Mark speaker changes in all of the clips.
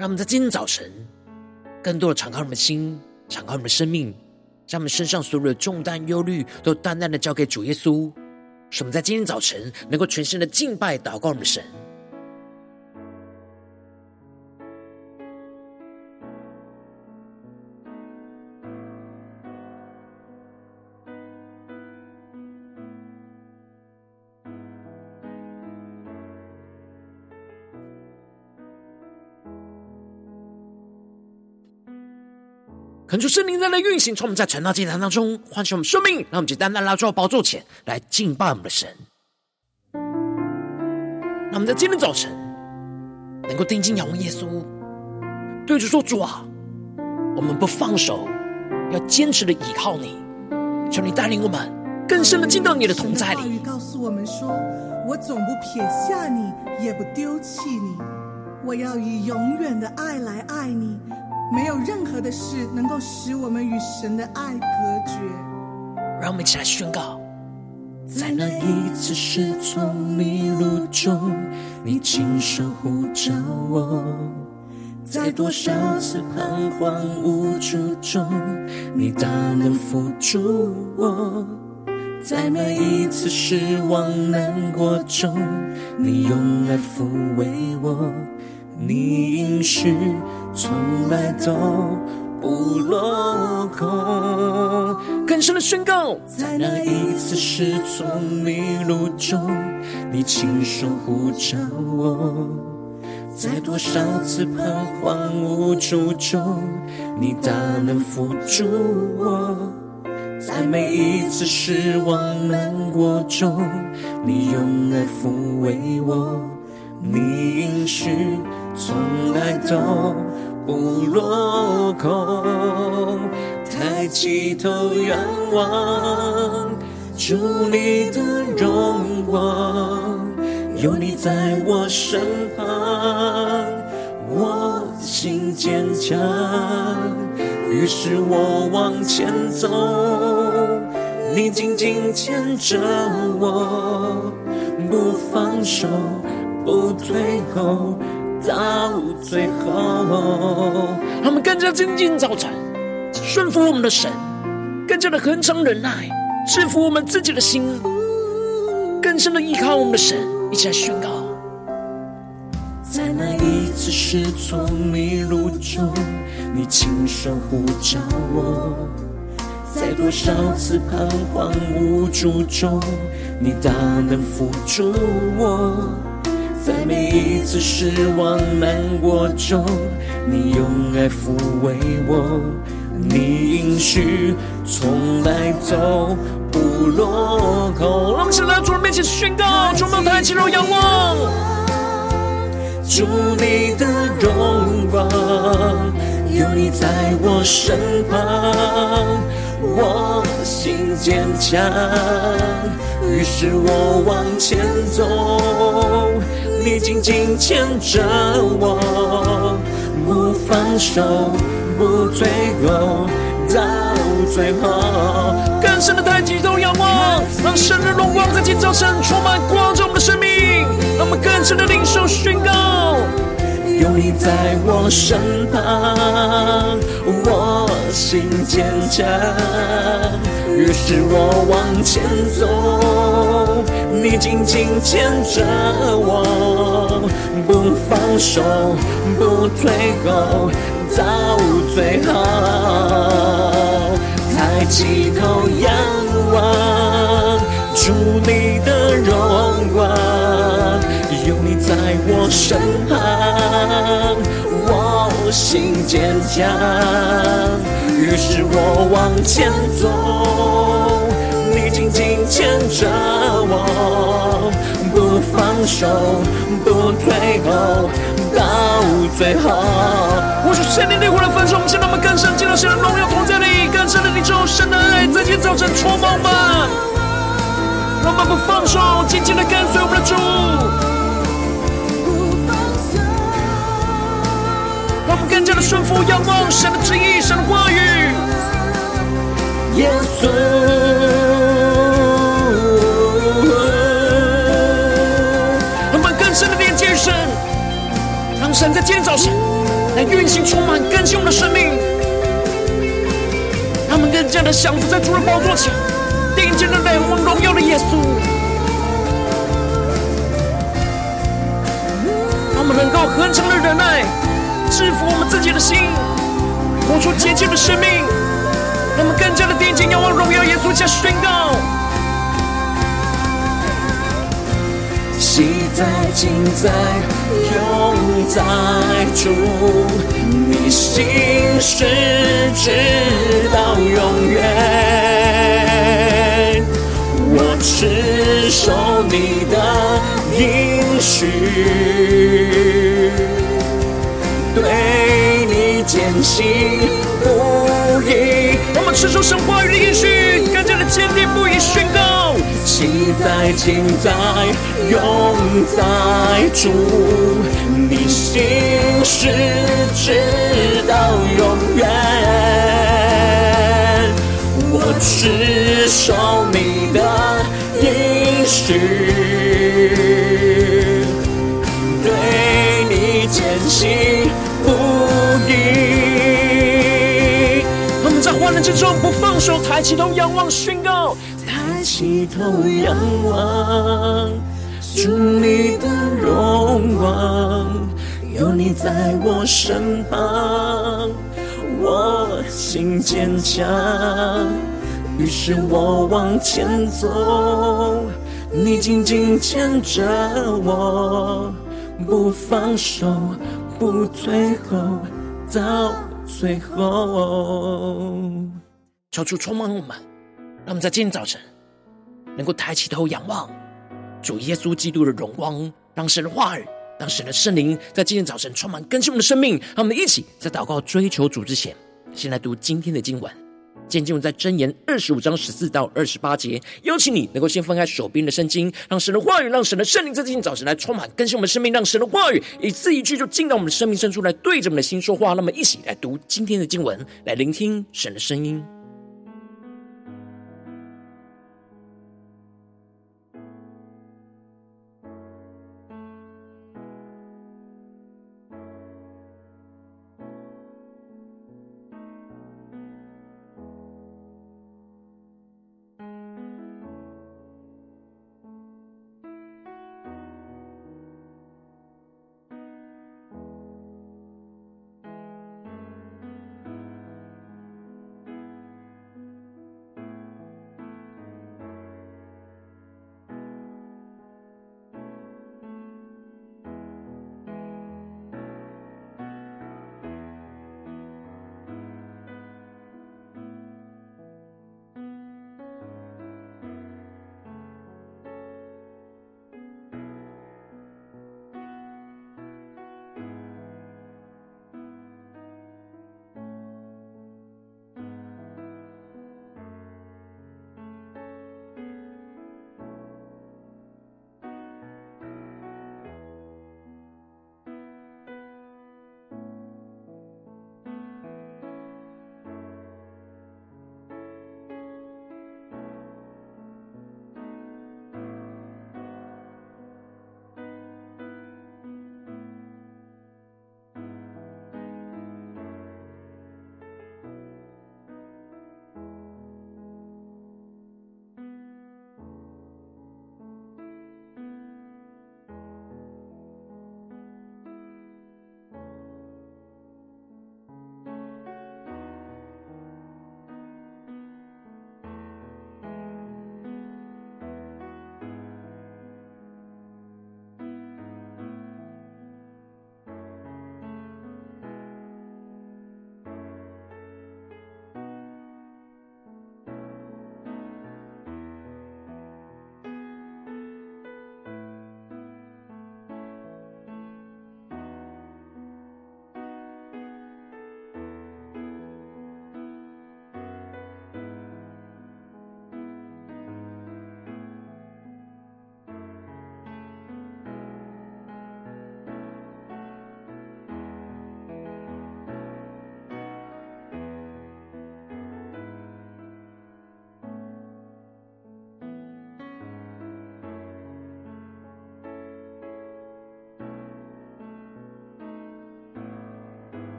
Speaker 1: 让我们在今天早晨，更多的敞开我们的心，敞开我们的生命，将我们身上所有的重担、忧虑，都淡淡的交给主耶稣。使我们在今天早晨，能够全心的敬拜、祷告我们的神。圣灵在那运行，从我们在晨祷祭坛当中唤醒我们生命，让我们就单单拉到宝座前来敬拜我们的神。让我们在今天早晨能够定睛仰望耶稣，对着说：“主啊，我们不放手，要坚持的倚靠你。求你带领我们更深的进到你的同在里。”
Speaker 2: 话语告诉我们说：“我总不撇下你，也不丢弃你。我要以永远的爱来爱你。”没有任何的事能够使我们与神的爱隔绝。
Speaker 1: 让我们一起来宣告：在那一次失聪迷路中，你亲手呼召我；在多少次彷徨无助中，你大能扶助我；在每一次失望难过中，你用爱抚慰我。你应许从来都不落空，更深的宣告，在那一次失聪迷路中，你亲手呼召我；在多少次彷徨无助中，你大能扶住我；在每一次失望难过中，你用爱抚慰我。你应许。从来都不落空，抬起头仰望，主你的荣光，有你在我身旁，我心坚强，于是我往前走，你紧紧牵着我，不放手，不退后。到最后，他们更加精进早晨，顺服我们的神，更加的恒常忍耐，制服我们自己的心，更深的依靠我们的神，一起来宣告。在那一次失聪迷路中，你亲手呼召我；在多少次彷徨无助中，你大能扶助我。在每一次失望难过中，你用爱抚慰我，你应许从来都不落空。让我们起来到主人面前宣告，充满抬起头仰望，主你的荣光，有你在我身旁，我心坚强，于是我往前走。你紧紧牵着我，不放手，不退后，到最后。更深的抬起头仰望，让神的荣光在今早晨充满光照我们的生命，让我们更深的领受宣告。有你在我身旁，我心坚强。于是我往前走，你紧紧牵着我，不放手，不退后，到最后。抬起头仰望，祝你的荣光。有你在我身旁，我心坚强。于是我往前走，牵着我，不放手，不退后，到最后。我说圣灵烈火的焚烧，我们现在我们更深进入神的荣耀同在里，更深的领受神的爱，在今天早晨充满吧。让我们不放手，紧紧的跟随我们的主。让我们更加的顺服、仰望神的旨意、神的话语。耶稣，让神在今天早晨来运行、充满、更新我们的生命。让我们更加的降服在主的宝座前，定睛的仰望荣耀的耶稣。让我们能够恒常的忍耐。制服我们自己的心，活出洁净的生命，让我们更加的定睛仰望荣耀耶稣，加宣告。喜在、今在、永在主，你心事直到永远，我持守你的应许。对你坚信不移，我们持守神话语的应许，更加的坚定不移宣告。喜在、今在、永在主，你心事直到永远，我只守你的应许。坚信不疑，我们在患难之中不放手，抬起头仰望宣告，抬起头仰望，主你的荣光，有你在我身旁，我心坚强，于是我往前走，你紧紧牵着我。不放手，不退后，到最后。求主充满我们，让我们在今天早晨能够抬起头仰望主耶稣基督的荣光，让神的话语，让神的圣灵在今天早晨充满更新我们的生命。让我们一起在祷告追求主之前，先来读今天的经文。今天经文在箴言二十五章十四到二十八节，邀请你能够先翻开手边的圣经，让神的话语，让神的圣灵在今天早晨来充满更新我们的生命，让神的话语一字一句就进到我们的生命深处来，对着我们的心说话。那么，一起来读今天的经文，来聆听神的声音。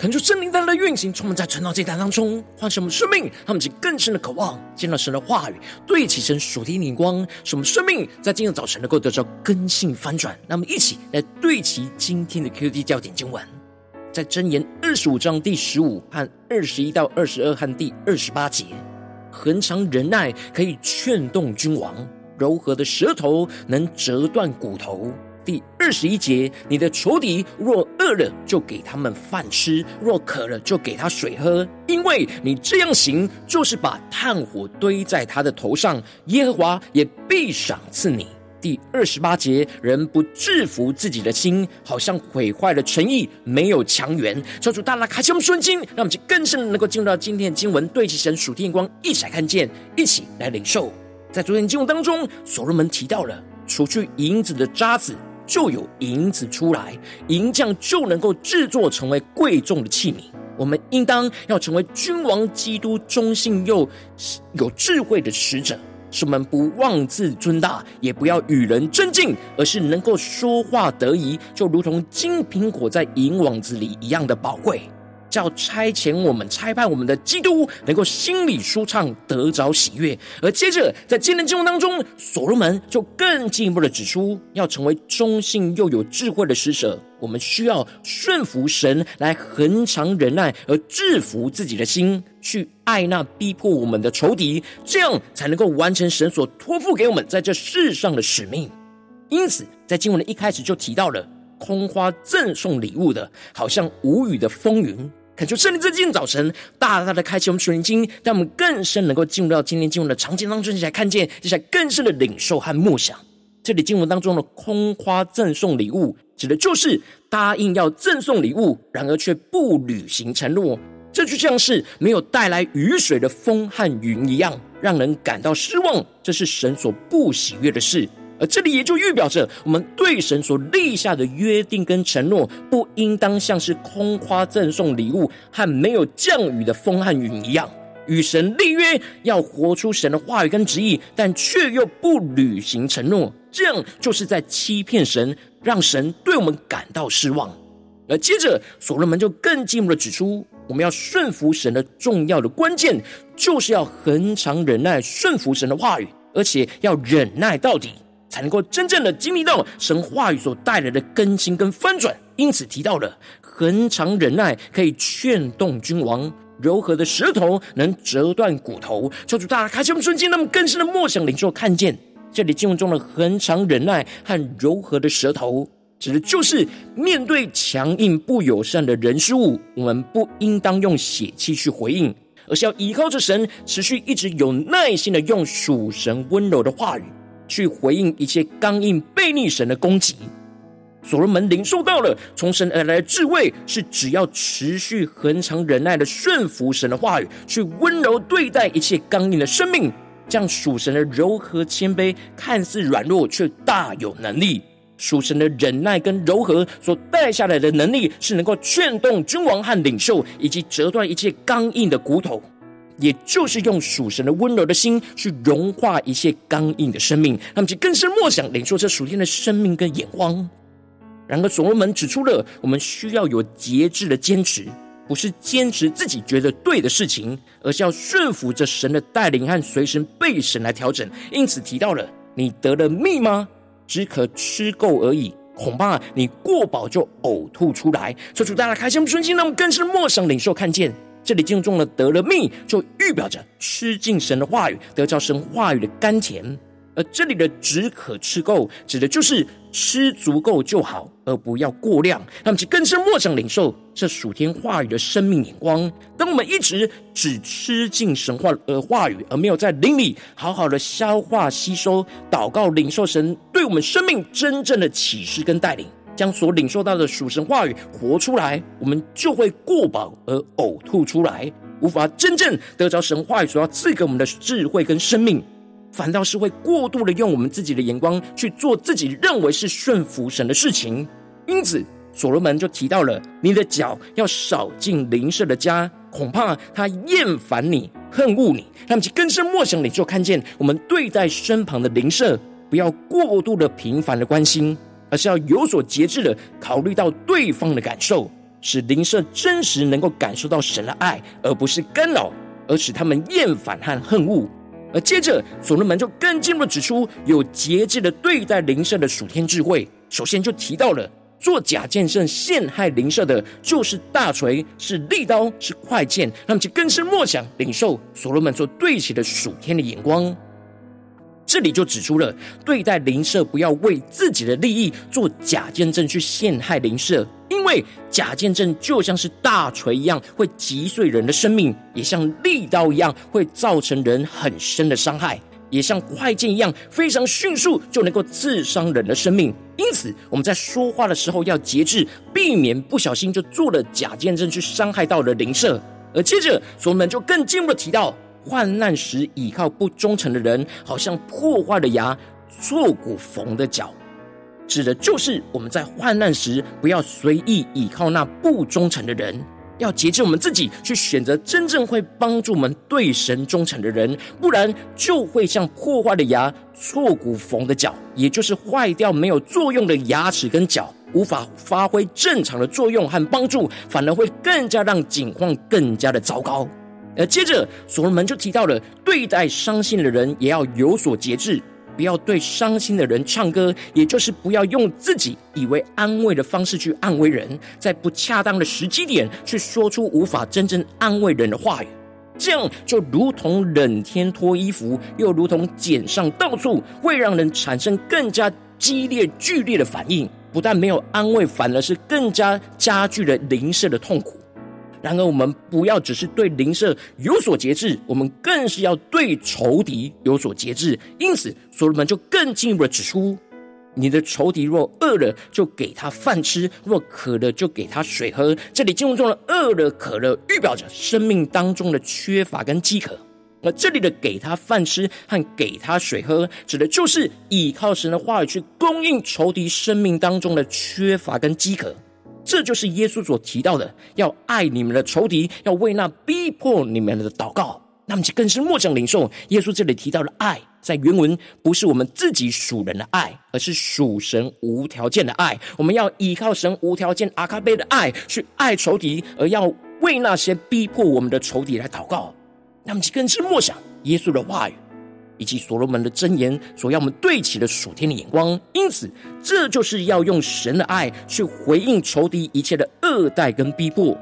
Speaker 1: 恳求圣灵带来的运行，充满在晨祷祭坛当中，唤醒我们生命，让我们更深的渴望见到神的话语，对齐神属天的眼光，使我们生命在今日早晨能够得到更新翻转。那么，一起来对齐今天的 QD 焦点经文，在箴言二十五章第十五和二十一到二十二和第二十八节，恒常忍耐可以劝动君王，柔和的舌头能折断骨头。第二十一节，你的仇敌若饿了，就给他们饭吃；若渴了，就给他水喝。因为你这样行，就是把炭火堆在他的头上，耶和华也必赏赐你。第二十八节，人不制服自己的心，好像毁坏了城邑，没有墙垣。求主大大开启我们顺经，让我们就更深能够进入到今天的经文，对齐神属天光，一起来看见，一起来领受。在昨天经文当中，所罗门提到了除去银子的渣子。就有银子出来，银匠就能够制作成为贵重的器皿。我们应当要成为君王基督忠信又有智慧的使者，使我们不妄自尊大，也不要与人争竞，而是能够说话得宜，就如同金苹果在银网子里一样的宝贵。叫差遣我们、差派我们的基督，能够心里舒畅，得着喜悦。而接着在今天经文当中，所罗门就更进一步的指出，要成为忠信又有智慧的使者，我们需要顺服神，来恒常忍耐，而制服自己的心，去爱那逼迫我们的仇敌，这样才能够完成神所托付给我们在这世上的使命。因此，在经文的一开始就提到了空花赠送礼物的，好像无语的风云。恳求圣灵在今天早晨大大的开启我们属灵经，让我们更深能够进入到今天经文的场景当中，一起来看见，一起来更深的领受和默想。这里经文当中的空花赠送礼物，指的就是答应要赠送礼物，然而却不履行承诺，这就像是没有带来雨水的风和云一样，让人感到失望。这是神所不喜悦的事。而这里也就预表着，我们对神所立下的约定跟承诺，不应当像是空花赠送礼物和没有降雨的风和云一样，与神立约，要活出神的话语跟旨意，但却又不履行承诺，这样就是在欺骗神，让神对我们感到失望。而接着，所罗门就更进一步的指出，我们要顺服神的重要的关键，就是要恒常忍耐，顺服神的话语，而且要忍耐到底。才能够真正的经历到神话语所带来的更新跟翻转，因此提到了恒常忍耐可以劝动君王，柔和的舌头能折断骨头。求主大家开启我们瞬间，那么更深的默想领受看见这里经文中的恒常忍耐和柔和的舌头，指的就是面对强硬不友善的人事物，我们不应当用血气去回应，而是要依靠着神，持续一直有耐心的用属神温柔的话语。去回应一切刚硬悖逆神的攻击，所罗门领受到了从神而来的智慧，是只要持续恒常忍耐的顺服神的话语，去温柔对待一切刚硬的生命，这样属神的柔和谦卑，看似软弱却大有能力。属神的忍耐跟柔和所带下来的能力，是能够劝动君王和领袖，以及折断一切刚硬的骨头。也就是用属神的温柔的心去融化一切刚硬的生命，他们就更深默想领受这属天的生命跟眼光。然而，所罗门指出了我们需要有节制的坚持，不是坚持自己觉得对的事情，而是要顺服着神的带领和随时被神来调整。因此提到了你得了蜜吗？只可吃够而已，恐怕你过饱就呕吐出来。求主大家开心不顺心，让我们更深默想领受看见。这里经文中的得了蜜，就预表着吃进神的话语，得着神话语的甘甜。而这里的只可吃够，指的就是吃足够就好，而不要过量。那么，其更深默想领受这属天话语的生命眼光。当我们一直只吃进神话的话语，而没有在灵里好好的消化吸收、祷告领受神对我们生命真正的启示跟带领。将所领受到的属神话语活出来，我们就会过饱而呕吐出来，无法真正得着神话语所要赐给我们的智慧跟生命，反倒是会过度的用我们自己的眼光去做自己认为是顺服神的事情。因此，所罗门就提到了：你的脚要少进邻舍的家，恐怕他厌烦你、恨恶你。那么，其更深莫想里就看见，我们对待身旁的邻舍，不要过度的频繁的关心。而是要有所节制的考虑到对方的感受，使灵舍真实能够感受到神的爱，而不是干扰，而使他们厌烦和恨恶。而接着，所罗门就更进一步指出，有节制的对待灵舍的属天智慧。首先就提到了，做假见证陷害灵舍的，就是大锤，是利刀，是快剑。那么就更深默想领受所罗门所对齐的属天的眼光。这里就指出了，对待灵舍不要为自己的利益做假见证去陷害灵舍，因为假见证就像是大锤一样，会击碎人的生命；也像利刀一样，会造成人很深的伤害；也像快剑一样，非常迅速就能够刺伤人的生命。因此，我们在说话的时候要节制，避免不小心就做了假见证去伤害到了灵舍。而接着，所罗门就更进一步的提到。患难时倚靠不忠诚的人，好像破坏的牙，挫骨缝的脚，指的就是我们在患难时不要随意倚靠那不忠诚的人，要节制我们自己，去选择真正会帮助我们对神忠诚的人，不然就会像破坏的牙，挫骨缝的脚，也就是坏掉没有作用的牙齿跟脚，无法发挥正常的作用和帮助，反而会更加让境况更加的糟糕。而接着，所罗门就提到了，对待伤心的人也要有所节制，不要对伤心的人唱歌，也就是不要用自己以为安慰的方式去安慰人，在不恰当的时机点去说出无法真正安慰人的话语，这样就如同冷天脱衣服，又如同碱上到处，会让人产生更加激烈剧烈的反应，不但没有安慰，反而是更加加剧了灵舍的痛苦。然而，我们不要只是对邻舍有所节制，我们更是要对仇敌有所节制。因此，所罗门就更进一步的指出：你的仇敌若饿了，就给他饭吃；若渴了，就给他水喝。这里经文中的饿了、渴了，预表着生命当中的缺乏跟饥渴。而这里的给他饭吃和给他水喝，指的就是依靠神的话语去供应仇敌生命当中的缺乏跟饥渴。这就是耶稣所提到的，要爱你们的仇敌，要为那逼迫你们的祷告。那么就更是莫想领受耶稣这里提到的爱，在原文不是我们自己属人的爱，而是属神无条件的爱。我们要依靠神无条件阿卡贝的爱去爱仇敌，而要为那些逼迫我们的仇敌来祷告。那么就更是莫想耶稣的话语。以及所罗门的箴言所要我们对齐的属天的眼光，因此这就是要用神的爱去回应仇敌一切的恶待跟逼迫，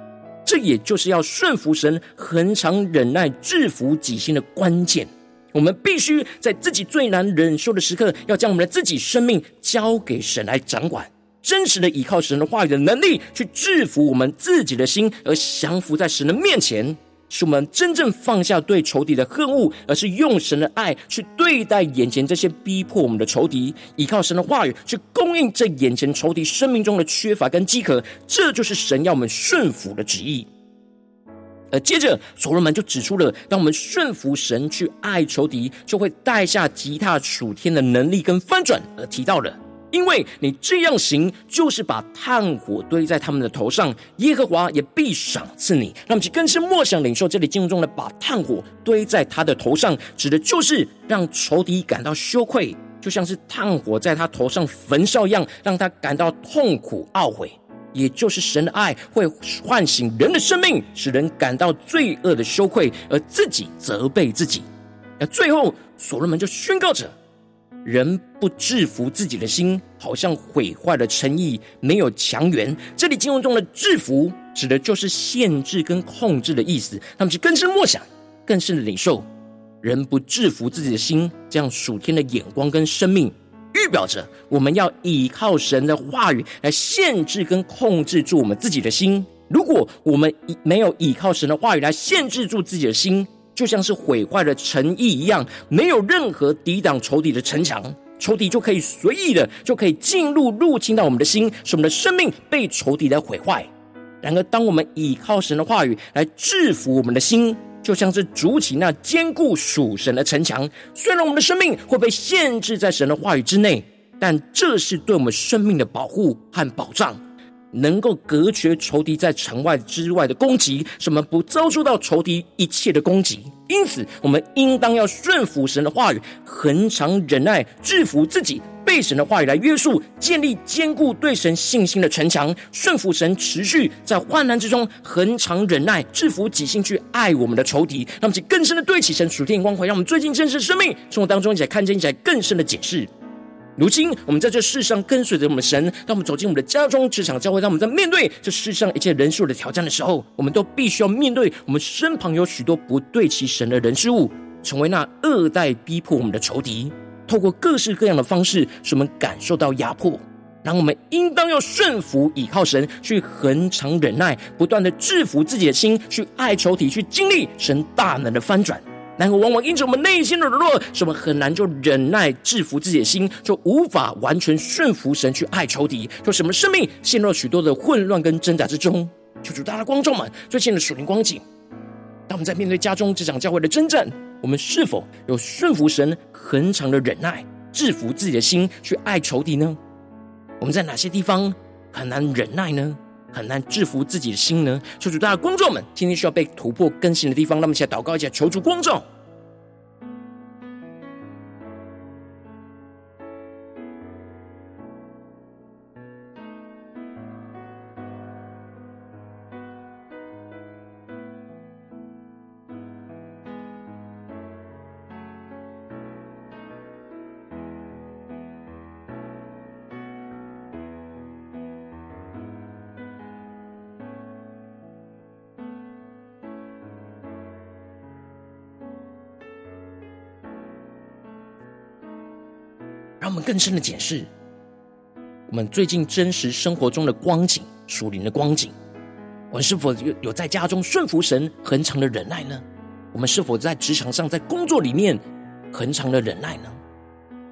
Speaker 1: 这也就是要顺服神、恒常忍耐、制服己心的关键。我们必须在自己最难忍受的时刻，要将我们的自己生命交给神来掌管，真实的依靠神的话语的能力，去制服我们自己的心，而降服在神的面前。是我们真正放下对仇敌的恨恶，而是用神的爱去对待眼前这些逼迫我们的仇敌，依靠神的话语去供应这眼前仇敌生命中的缺乏跟饥渴，这就是神要我们顺服的旨意。而接着，所罗门就指出了，当我们顺服神去爱仇敌，就会带下吉他属天的能力跟翻转，而提到了。因为你这样行，就是把炭火堆在他们的头上，耶和华也必赏赐你。那么，就更是默想领受这里经文中的“把炭火堆在他的头上”，指的就是让仇敌感到羞愧，就像是炭火在他头上焚烧一样，让他感到痛苦懊悔。也就是神的爱会唤醒人的生命，使人感到罪恶的羞愧，而自己责备自己。那最后，所罗门就宣告着。人不制服自己的心，好像毁坏了诚意，没有强援。这里经文中的“制服”指的就是限制跟控制的意思。那么就更深默想，更深的领受。人不制服自己的心，这样属天的眼光跟生命，预表着我们要依靠神的话语来限制跟控制住我们自己的心。如果我们没有依靠神的话语来限制住自己的心，就像是毁坏了诚意一样，没有任何抵挡仇敌的城墙，仇敌就可以随意的就可以进入入侵到我们的心，使我们的生命被仇敌来毁坏。然而，当我们倚靠神的话语来制服我们的心，就像是筑起那坚固属神的城墙。虽然我们的生命会被限制在神的话语之内，但这是对我们生命的保护和保障。能够隔绝仇敌在城外之外的攻击，使我们不遭受到仇敌一切的攻击。因此，我们应当要顺服神的话语，恒常忍耐，制服自己，被神的话语来约束，建立坚固对神信心的城墙，顺服神，持续在患难之中恒常忍耐，制服己心去爱我们的仇敌。让我们更深的对齐神属天光辉，让我们最近真实的生命生活当中一起来看见，一起来更深的解释。如今，我们在这世上跟随着我们的神，当我们走进我们的家中、职场、教会，当我们在面对这世上一切人事物的挑战的时候，我们都必须要面对我们身旁有许多不对齐神的人事物，成为那恶待逼迫我们的仇敌，透过各式各样的方式，使我们感受到压迫。然后我们应当要顺服、倚靠神，去恒常忍耐，不断的制服自己的心，去爱仇敌，去经历神大能的翻转。然而，往往因着我们内心的软弱，使我们很难就忍耐制服自己的心，就无法完全顺服神去爱仇敌，就使我们生命陷入许多的混乱跟挣扎之中。求主大家光照们最近的属灵光景，当我们在面对家中这场教会的征战，我们是否有顺服神恒常的忍耐，制服自己的心去爱仇敌呢？我们在哪些地方很难忍耐呢？很难制服自己的心呢？求主，大家观众们，今天需要被突破更新的地方，那么，一起来祷告一下，求主光照。他们更深的检视我们最近真实生活中的光景，属灵的光景。我们是否有有在家中顺服神、恒常的忍耐呢？我们是否在职场上、在工作里面恒常的忍耐呢？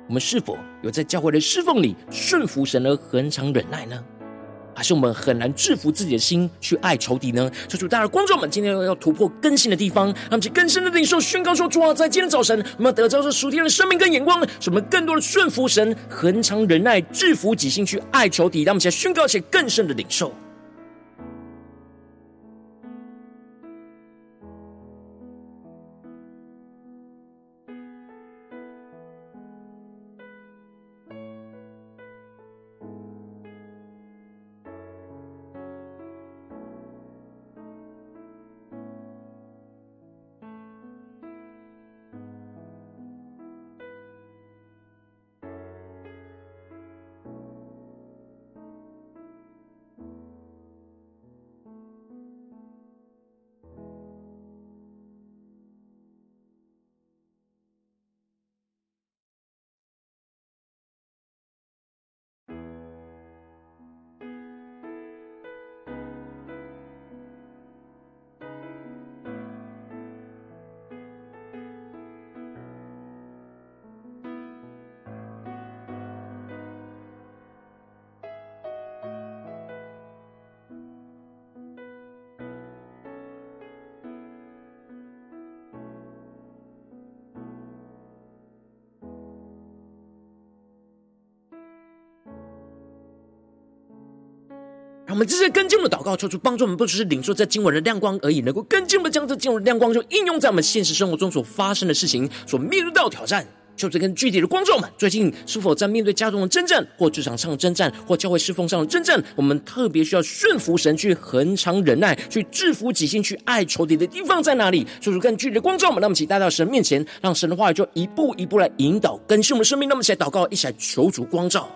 Speaker 1: 我们是否有在教会的侍奉里顺服神而恒常忍耐呢？还是我们很难制服自己的心去爱仇敌呢？求主，大家观众们，今天要突破更新的地方，让我们更深的领受宣告说：主啊，在今天早晨，我们要得到这属天的生命跟眼光，使我们更多的顺服神，恒常忍耐，制服己心去爱仇敌。让我们现在宣告且更深的领受。我们这些跟进的祷告，求主帮助我们，不只是领受在经文的亮光而已，能够更进一步的将这经文的亮光，就应用在我们现实生活中所发生的事情，所面对到的挑战。求主跟具体的观众们，最近是否在面对家中的征战，或职场上的征战，或教会侍奉上的征战？我们特别需要顺服神，去恒常忍耐，去制服己心，去爱仇敌的地方在哪里？求主跟具体的观众们，让我们一起带到神面前，让神的话语就一步一步来引导更新我们的生命。那么，一起祷告，一起来求主光照。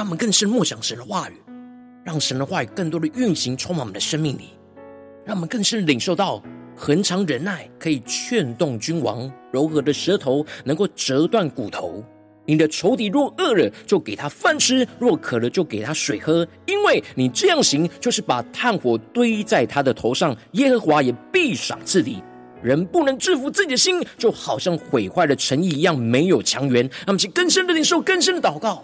Speaker 1: 让我们更深默想神的话语，让神的话语更多的运行充满我们的生命里，让我们更深领受到恒常忍耐可以劝动君王，柔和的舌头能够折断骨头。你的仇敌若饿了，就给他饭吃；若渴了，就给他水喝。因为你这样行，就是把炭火堆在他的头上，耶和华也必赏赐你。人不能制服自己的心，就好像毁坏了诚意一样，没有强援。那么，请更深的领受，更深的祷告。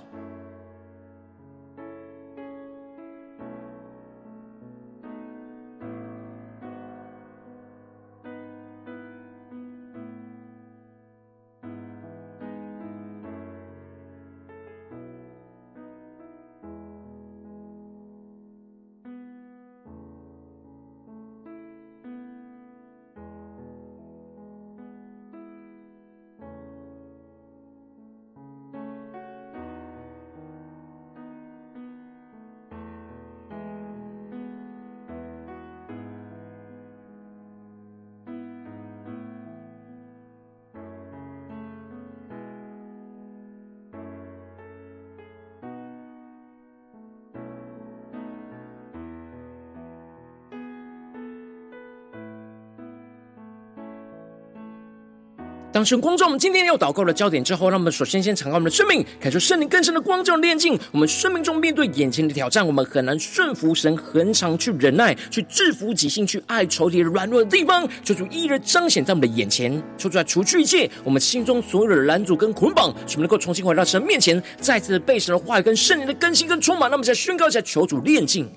Speaker 1: 当神光照我们今天要祷告的焦点之后，让我们首先先敞开我们的生命，感受圣灵更深的光照炼净。我们生命中面对眼前的挑战，我们很难顺服神，恒常去忍耐，去制服己心，去爱仇敌软弱的地方，求主一一彰显在我们的眼前，求主来除去一切我们心中所有的拦阻跟捆绑，使我们能够重新回到神面前，再次被神的话语跟圣灵的更新跟充满。那么再宣告一下，求主炼净。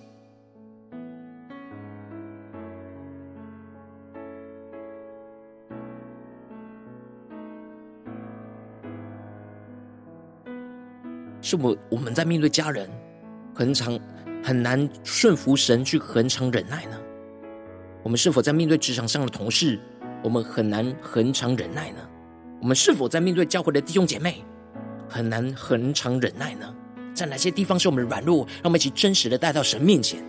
Speaker 1: 是否我们在面对家人，很常很难顺服神去恒常忍耐呢？我们是否在面对职场上的同事，我们很难恒常忍耐呢？我们是否在面对教会的弟兄姐妹，很难恒常忍耐呢？在哪些地方是我们的软弱？让我们一起真实的带到神面前。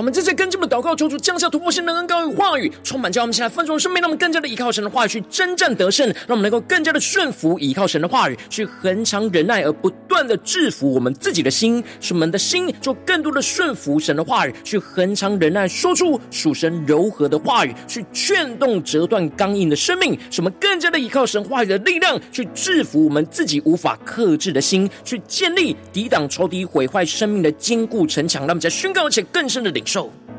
Speaker 1: 我们正在跟进的祷告，求主降下突破性的恩膏与话语，充满叫我们现在丰盛生命，让我们更加的依靠神的话语去征战得胜，让我们能够更加的顺服依靠神的话语，去恒常忍耐，而不断的制服我们自己的心，使我们的心就更多的顺服神的话语，去恒常忍耐，说出属神柔和的话语，去劝动折断刚硬的生命，使我们更加的依靠神话语的力量，去制服我们自己无法克制的心，去建立抵挡仇敌毁坏生命的坚固城墙，让我们在宣告而且更深的领受。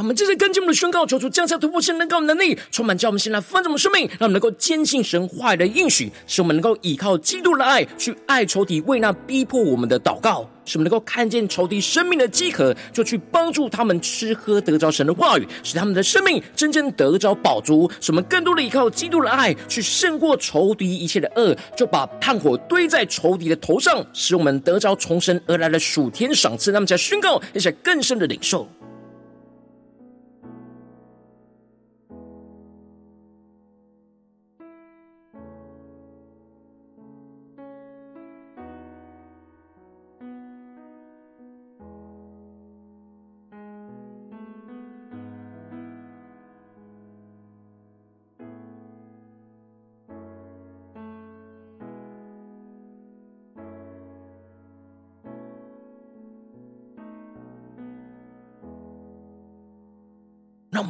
Speaker 1: 让我们这些跟进我们的宣告，求主降下突破性能高能力，充满叫我们现在丰盛我们生命，让我们能够坚信神话语的应许，使我们能够依靠基督的爱去爱仇敌，为那逼迫我们的祷告，使我们能够看见仇敌生命的饥渴，就去帮助他们吃喝得着神的话语，使他们的生命真正得着饱足。使我们更多的依靠基督的爱去胜过仇敌一切的恶，就把炭火堆在仇敌的头上，使我们得着从神而来的属天赏赐。那么，在宣告，而且更深的领受。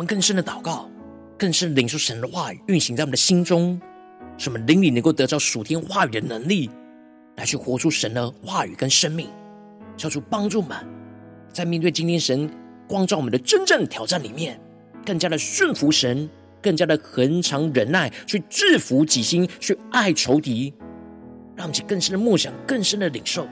Speaker 1: 们更深的祷告，更深领受神的话语运行在我们的心中，使我们灵里能够得到属天话语的能力，来去活出神的话语跟生命，求主帮助我们，在面对今天神光照我们的真正挑战里面，更加的顺服神，更加的恒常忍耐，去制服己心，去爱仇敌，让我们更深的默想，更深的领受。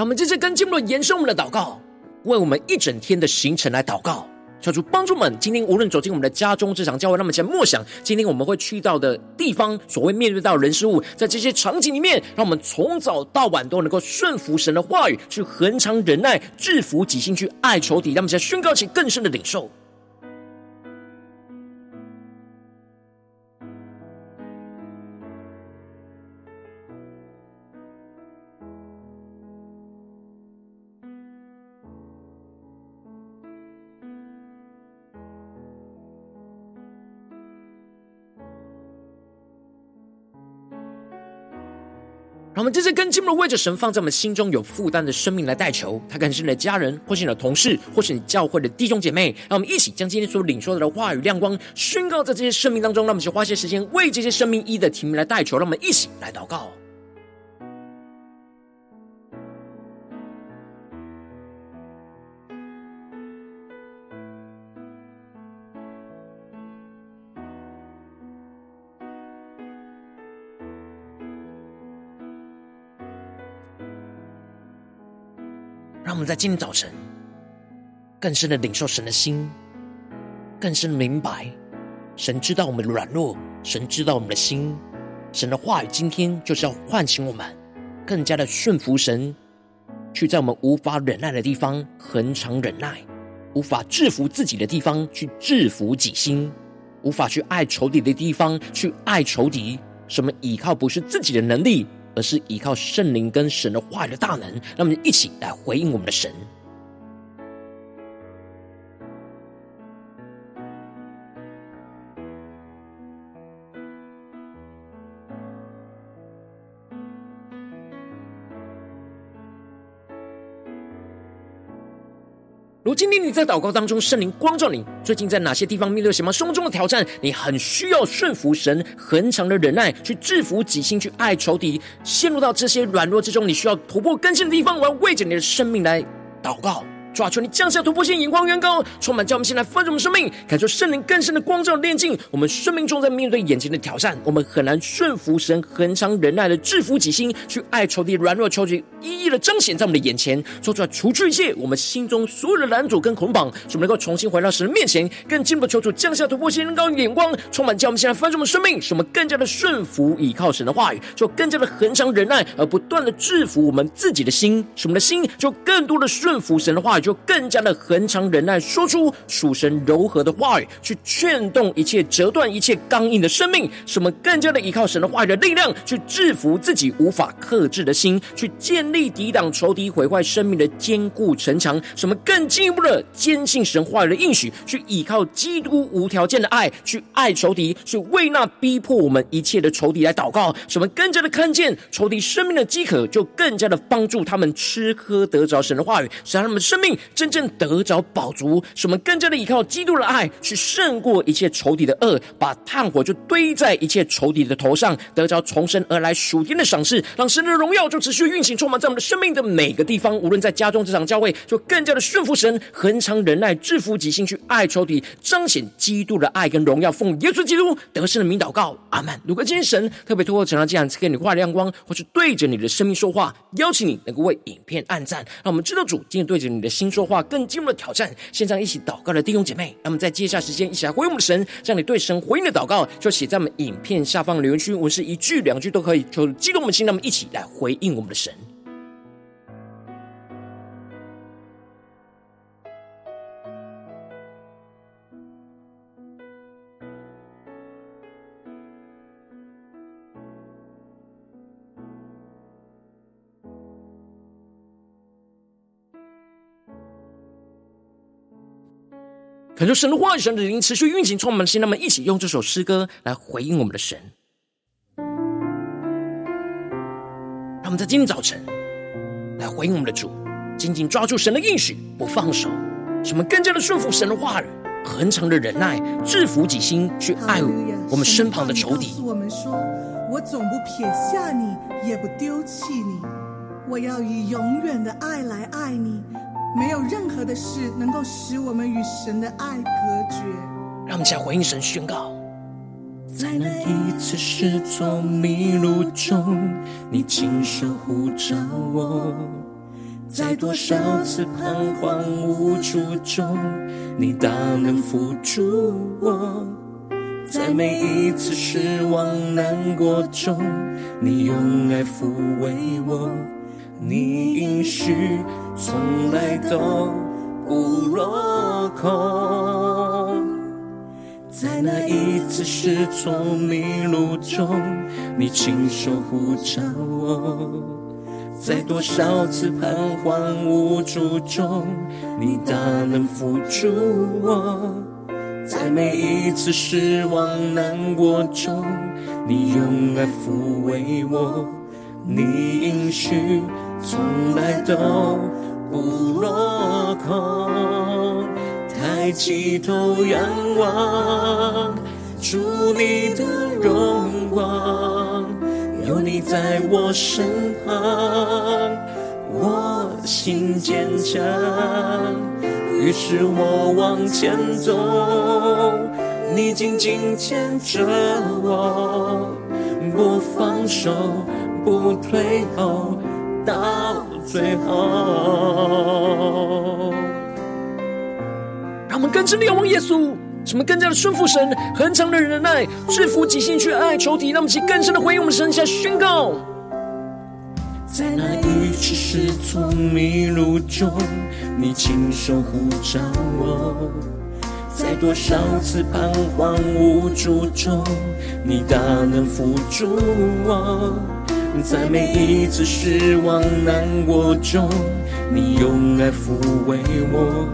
Speaker 1: 让我们这次跟经文延伸我们的祷告，为我们一整天的行程来祷告，求主帮助们。今天无论走进我们的家中、这场、教会，让我们先默想今天我们会去到的地方，所谓面对到人事物，在这些场景里面，让我们从早到晚都能够顺服神的话语，去恒常忍耐，制服己心，去爱仇敌。让我们先宣告起更深的领受。们这些更进一步的为着神放在我们心中有负担的生命来代求，他可能是你的家人，或是你的同事，或是你教会的弟兄姐妹。让我们一起将今天所领受的话语亮光宣告在这些生命当中。让我们去花些时间为这些生命一的题目来代求。让我们一起来祷告。让我们在今天早晨更深的领受神的心，更深的明白神知道我们的软弱，神知道我们的心，神的话语今天就是要唤醒我们，更加的顺服神，去在我们无法忍耐的地方恒常忍耐，无法制服自己的地方去制服己心，无法去爱仇敌的地方去爱仇敌。什么依靠不是自己的能力，而是依靠圣灵跟神的话语的大能，让我们一起来回应我们的神。如今天你在祷告当中，圣灵光照你，最近在哪些地方面对什么生活中的挑战？你很需要顺服神，恒常的忍耐，去制服己心，去爱仇敌。陷入到这些软弱之中，你需要突破更新的地方，我要为着你的生命来祷告。抓住，你降下突破性眼光，远高，充满叫我们先来丰盛我们生命，感受圣灵更深的光照的炼净。我们生命中在面对眼前的挑战，我们很难顺服神，恒常忍耐的制服己心，去爱仇敌软弱，求主一一的彰显在我们的眼前，做出来除去一切我们心中所有的拦阻跟捆绑，使我们能够重新回到神的面前，更进一步求主降下突破性眼光，眼光充满叫我们现在丰盛我们生命，使我们更加的顺服倚靠神的话语，就更加的恒常忍耐，而不断的制服我们自己的心，使我们的心就更多的顺服神的话语。就更加的恒常忍耐，说出属神柔和的话语，去劝动一切折断一切刚硬的生命，使我们更加的依靠神的话语的力量，去制服自己无法克制的心，去建立抵挡仇敌毁坏生命的坚固城墙。使我们更进一步的坚信神话语的应许，去依靠基督无条件的爱，去爱仇敌，去为那逼迫我们一切的仇敌来祷告。使我们更加的看见仇敌生命的饥渴，就更加的帮助他们吃喝得着神的话语，使他们生命。真正得着宝足，使我们更加的依靠基督的爱，去胜过一切仇敌的恶，把炭火就堆在一切仇敌的头上，得着重生而来属天的赏赐，让神的荣耀就持续运行，充满在我们。的生命的每个地方。无论在家中、这场教会，就更加的顺服神，恒常忍耐，制服己心，去爱仇敌，彰显基督的爱跟荣耀。奉耶稣基督得胜的名祷告，阿门。如果今天神特别透过这场这样赐给你话亮光，或是对着你的生命说话，邀请你能够为影片按赞，让我们知道主今天对着你的心说话。更进一步的挑战，线上一起祷告的弟兄姐妹，那么在接下时间一起来回应我们的神，让你对神回应的祷告就写在我们影片下方留言区，我是一句两句都可以，就激动我们心，那么一起来回应我们的神。恳求神的话语、神的灵持续运行，充满心。那么，一起用这首诗歌来回应我们的神。让我们在今天早晨来回应我们的主，紧紧抓住神的应许，不放手。使我们更加的顺服神的话语，恒常的忍耐，制服己心，去爱我们身旁的仇
Speaker 2: 敌。我们说：“我总不撇下你，也不丢弃你。我要以永远的爱来爱你。”没有任何的事能够使我们与神的爱隔绝。
Speaker 1: 让我们再回应神宣告，在那一次失措迷路中，你亲手护着我；在多少次彷徨无助中，你大能扶助我；在每一次失望难过中，你用爱抚慰我。你应许从来都不落空，在那一次失措迷路中，你亲手呼召我；在多少次彷徨无助中，你大能扶助我；在每一次失望难过中，你用爱抚慰我。你应许从来都不落空。抬起头仰望，主你的荣光，有你在我身旁，我心坚强。于是我往前走，你紧紧牵着我，不放手，不退后，到最后。
Speaker 3: 让我们更深的仰望耶稣，使我们更加的顺服神，恒常的忍耐，制服己心去爱仇敌。让我们起更深的回应我们神，下宣告。
Speaker 1: 在那一次失措迷路中，你亲手护着我；在多少次彷徨无助中，你大能扶住我；在每一次失望难过中，你用爱抚慰我。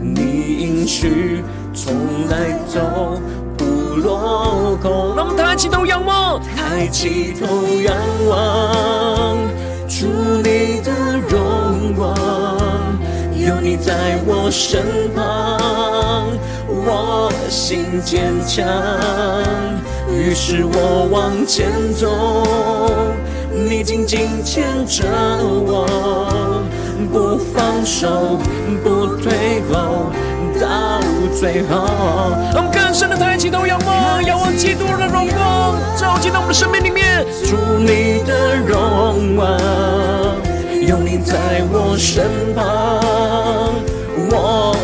Speaker 1: 你应许从来都不落空。
Speaker 3: 让我们抬起头仰望，
Speaker 1: 抬起头仰望，主你的荣，你在我身旁，我心坚强。于是我往前走，你紧紧牵着我。不放手，不退后，到最后。
Speaker 3: 让我们更深的抬起头仰望，仰望基督的荣光，照进到我们的生命里面。
Speaker 1: 主你的荣光，有你在我身旁，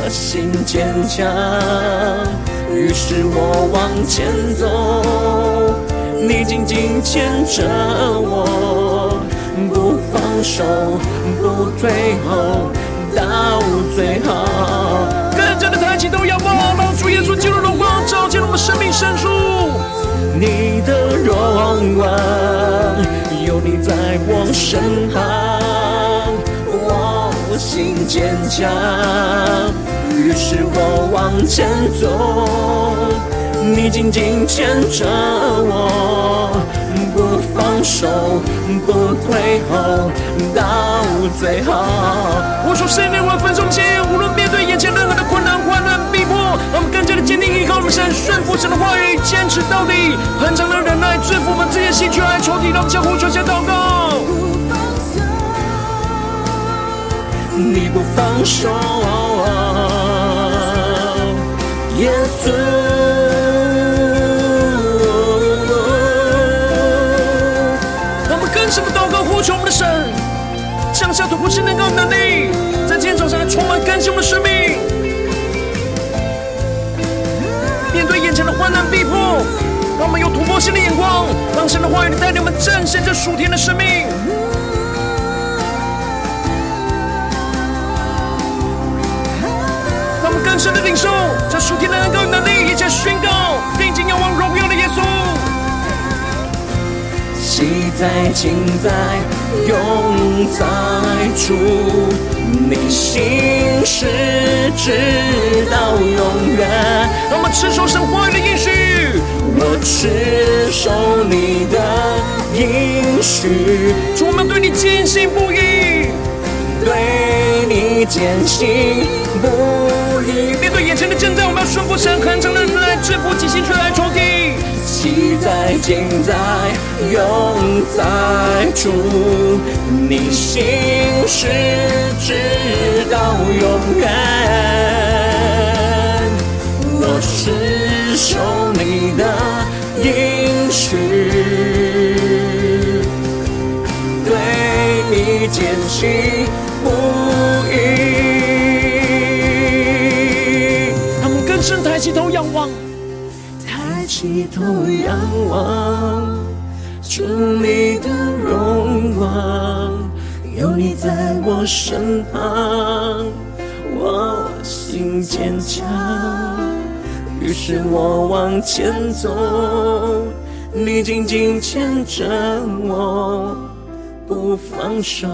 Speaker 1: 心坚强。于是我往前走，你紧紧牵着我。不放手，不退后，到最后。
Speaker 3: 更加的抬起头仰望，让主耶稣基督的荣光照进我们生命深处。
Speaker 1: 你的荣光，有你在我身旁，心坚强。于是我往前走，你紧紧牵着我。不放手，不退后，到最后。
Speaker 3: 我说圣灵，我分中间，无论面对眼前任何的困难、患难、逼迫，我们更加的坚定依靠我们神，顺服神的话语，坚持到底，恒长的忍耐，制服我们自己的心，去爱仇敌，让我们向呼求，先祷告。
Speaker 1: 你不放手，耶稣。
Speaker 3: 呼求我们的神，降下突破性能够能力，在今天早上来充满更新我们的生命。面对眼前的患难逼迫，让我们有突破性的眼光，让神的话语带领我们战胜这属天的生命。更深的领受这属天的能够能力，一切宣告，定睛仰望荣耀的耶稣。
Speaker 1: 昔在、今在、永在主，你心事直到永远。
Speaker 3: 让我们持守神话语的应许，
Speaker 1: 我持守你的应许。
Speaker 3: 主，我们对你坚信不疑，
Speaker 1: 对你坚信不疑。
Speaker 3: 面对眼前的正在，我们要顺服神，恒长的忍耐，制服己心，去爱仇敌。
Speaker 1: 昔在、今在、永在主，你心事直到永
Speaker 3: 远。
Speaker 1: 低头仰望，主你的荣光，有你在我身旁，我心坚强。于是我往前走，你紧紧牵着我，不放手，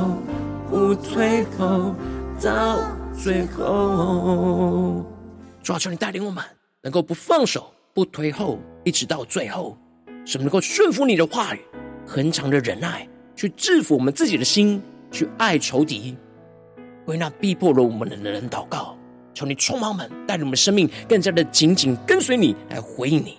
Speaker 1: 不退后，到最后。
Speaker 3: 主啊，求你带领我们，能够不放手，不退后，一直到最后，使我们能够顺服你的话语，恒长的忍耐，
Speaker 1: 去制服我们自己的心，去爱仇敌，为那逼迫了我们的人祷告。求你充满我们，带领我们生命更加的紧紧跟随你，来回应你。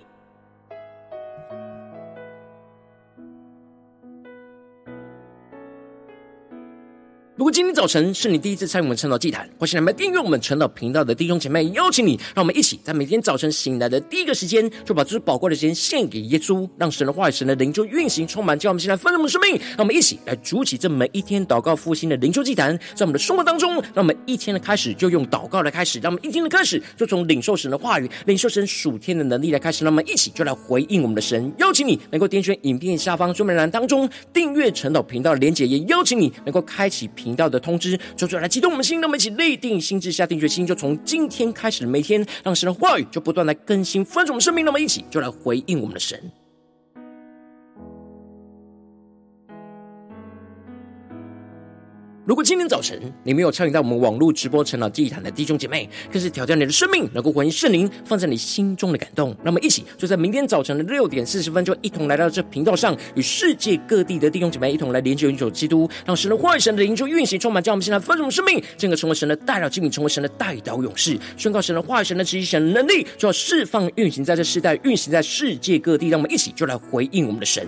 Speaker 1: 如果今天早晨是你第一次参与我们晨祷祭坛，或是来订阅我们晨祷频道的弟兄姐妹，邀请你，让我们一起在每天早晨醒来的第一个时间，就把这宝贵的时间献给耶稣，让神的话语、神的灵就运行充满，叫我们现在丰盛的生命。让我们一起来筑起这每一天祷告复兴的灵修祭坛，在我们的生活当中，让我们一天的开始就用祷告来开始，让我们一天的开始就从领受神的话语、领受神属天的能力来开始。让我们一起就来回应我们的神。邀请你能够点选影片下方说明栏当中订阅晨祷频道的连结，也邀请你能够开启频道的通知。就出来，激动我们心，让我们一起立定心智，下定决心，就从今天开始每天，让神的话语就不断来更新翻转我们生命。那么一起就来回应我们的神。如果今天早晨你没有参与到我们网络直播晨祷祭坛的弟兄姐妹，更是挑战你的生命，能够回应圣灵放在你心中的感动。那么一起就在明天早晨的六点四十分，就一同来到这频道上，与世界各地的弟兄姐妹一同来连接、永久基督，让神的话语、神的灵就运行充满，将我们现在丰盛的生命，进而成为神的代祷器皿，成为神的代祷勇士，宣告神的话语、神的旨意、神的能力，就要释放、运行在这世代，运行在世界各地。让我们一起就来回应我们的神。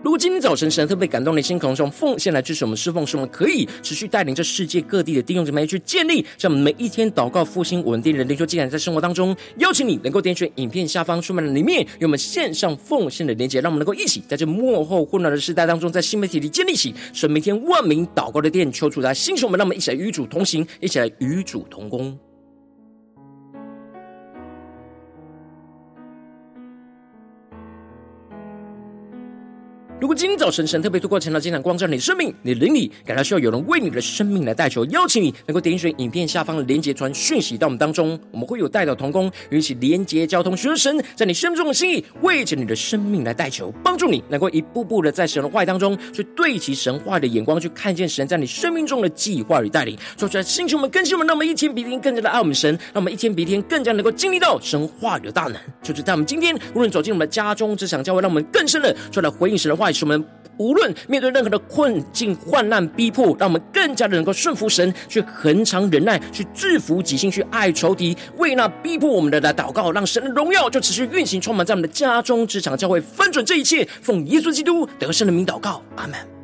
Speaker 1: 如果今天早晨神特别感动的心，可能用奉献来支持我们侍奉，使我们可以持续带领着世界各地的弟兄姊妹去建立，让我们每一天祷告复兴稳定的灵修进展，在生活当中，邀请你能够点选影片下方说明里面有我们线上奉献的连结，让我们能够一起在这幕后混乱的时代当中，在新媒体里建立起神每天万名祷告的殿，求主来兴起我们，让我们一起来与主同行，一起来与主同工。如果今天早晨神特别透过晨祷祭坛光照你的生命，你的灵里感到需要有人为你的生命来代求，邀请你能够点选影片下方的连结传讯息到我们当中，我们会有代祷同工，与一起连结交通，寻求神在你生命中的心意，为着你的生命来代求，帮助你能够一步步的在神的话语当中去对齐神话的眼光，去看见神在你生命中的计划与带领，说出来，星球们更新们，让我们一天比一天更加的爱我们神，让我们一天比一天更加能够经历到神话语的大能。就是在我们今天无论走进我们的家中、职场、教会，让我们更深的出来回应神的话使我们无论面对任何的困境、患难、逼迫，让我们更加的能够顺服神，去恒常忍耐，去制服己心，去爱仇敌，为那逼迫我们的来祷告，让神的荣耀就持续运行，充满在我们的家中、职场、教会，翻转这一切。奉耶稣基督得胜的名祷告，阿门。